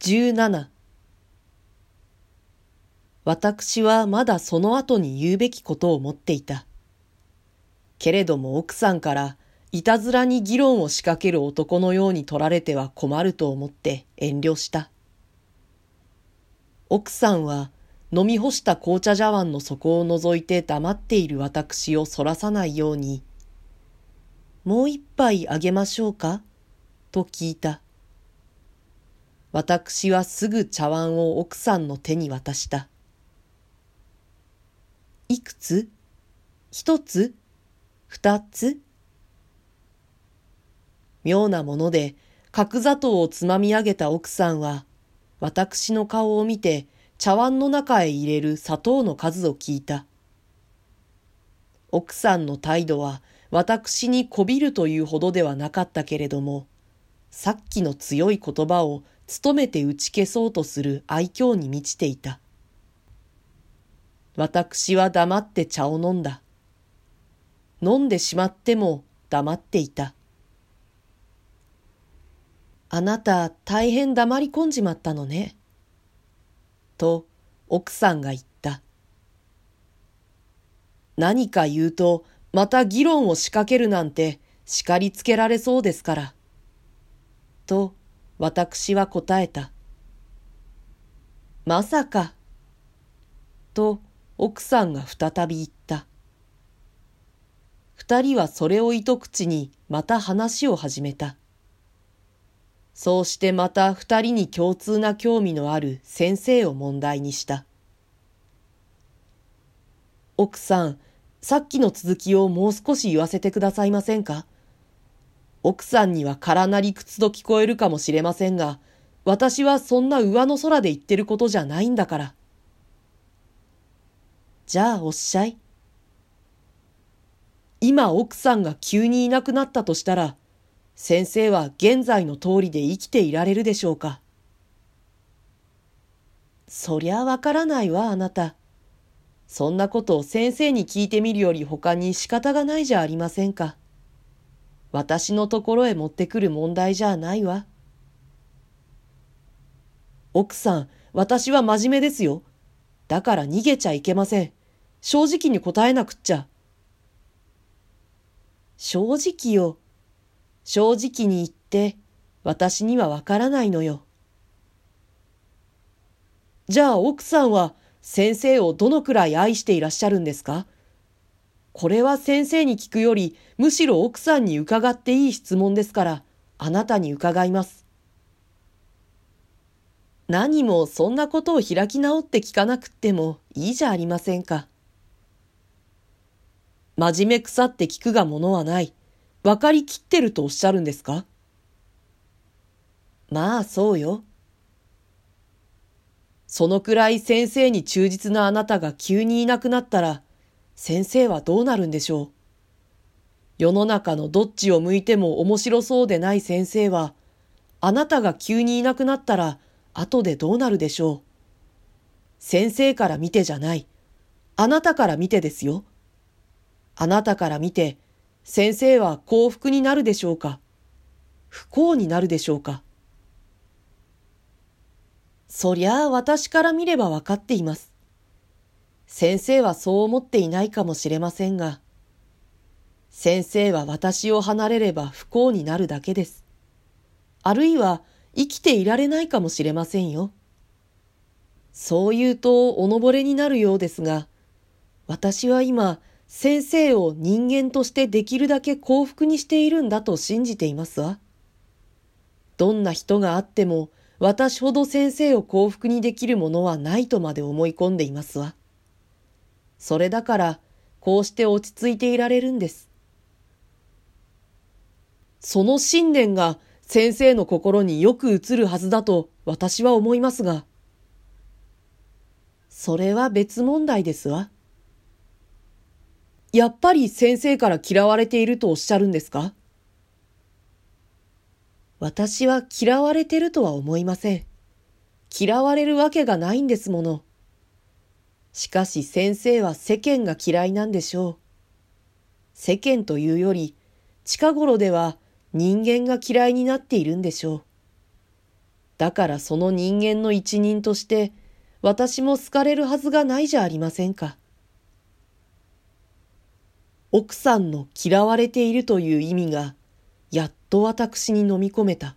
17私はまだその後に言うべきことを思っていた。けれども奥さんからいたずらに議論を仕掛ける男のように取られては困ると思って遠慮した。奥さんは飲み干した紅茶茶碗の底を覗いて黙っている私をそらさないように、もう一杯あげましょうか？と聞いた。私はすぐ茶碗を奥さんの手に渡した。いくつ？一つ？二つ？妙なもので角砂糖をつまみ上げた奥さんは、私の顔を見て茶碗の中へ入れる砂糖の数を聞いた。奥さんの態度は私にこびるというほどではなかったけれども、さっきの強い言葉を努めて打ち消そうとする愛嬌に満ちていた。私は黙って茶を飲んだ。飲んでしまっても黙っていた。あなた大変黙り込んじまったのね。と奥さんが言った。何か言うとまた議論を仕掛けるなんて叱りつけられそうですから。と私は答えた。まさか。と奥さんが再び言った。二人はそれを糸口にまた話を始めた。そうしてまた二人に共通な興味のある先生を問題にした。奥さん、さっきの続きをもう少し言わせてくださいませんか？奥さんには空なり靴と聞こえるかもしれませんが、私はそんな上の空で言ってることじゃないんだから。じゃあおっしゃい。今奥さんが急にいなくなったとしたら、先生は現在の通りで生きていられるでしょうかそりゃわからないわ、あなた。そんなことを先生に聞いてみるより他に仕方がないじゃありませんか。私のところへ持ってくる問題じゃないわ。奥さん、私は真面目ですよ。だから逃げちゃいけません。正直に答えなくっちゃ。正直よ。正直に言って、私にはわからないのよ。じゃあ奥さんは先生をどのくらい愛していらっしゃるんですか？これは先生に聞くより、むしろ奥さんに伺っていい質問ですから、あなたに伺います。何もそんなことを開き直って聞かなくってもいいじゃありませんか。真面目腐って聞くがものはない。分かりきってるとおっしゃるんですか？まあそうよ。そのくらい先生に忠実なあなたが急にいなくなったら、先生はどうなるんでしょう？世の中のどっちを向いても面白そうでない先生は、あなたが急にいなくなったら、後でどうなるでしょう？先生から見てじゃない。あなたから見てですよ。あなたから見て、先生は幸福になるでしょうか？不幸になるでしょうか？そりゃあ私から見ればわかっています。先生はそう思っていないかもしれませんが、先生は私を離れれば不幸になるだけです。あるいは生きていられないかもしれませんよ。そう言うとおのぼれになるようですが、私は今、先生を人間としてできるだけ幸福にしているんだと信じていますわ。どんな人があっても、私ほど先生を幸福にできるものはないとまで思い込んでいますわ。それだから、こうして落ち着いていられるんです。その信念が先生の心によく映るはずだと私は思いますが、それは別問題ですわ。やっぱり先生から嫌われているとおっしゃるんですか？私は嫌われてるとは思いません。嫌われるわけがないんですもの。しかし先生は世間が嫌いなんでしょう。世間というより、近頃では人間が嫌いになっているんでしょう。だからその人間の一人として、私も好かれるはずがないじゃありませんか。奥さんの嫌われているという意味が、やっと私に飲み込めた。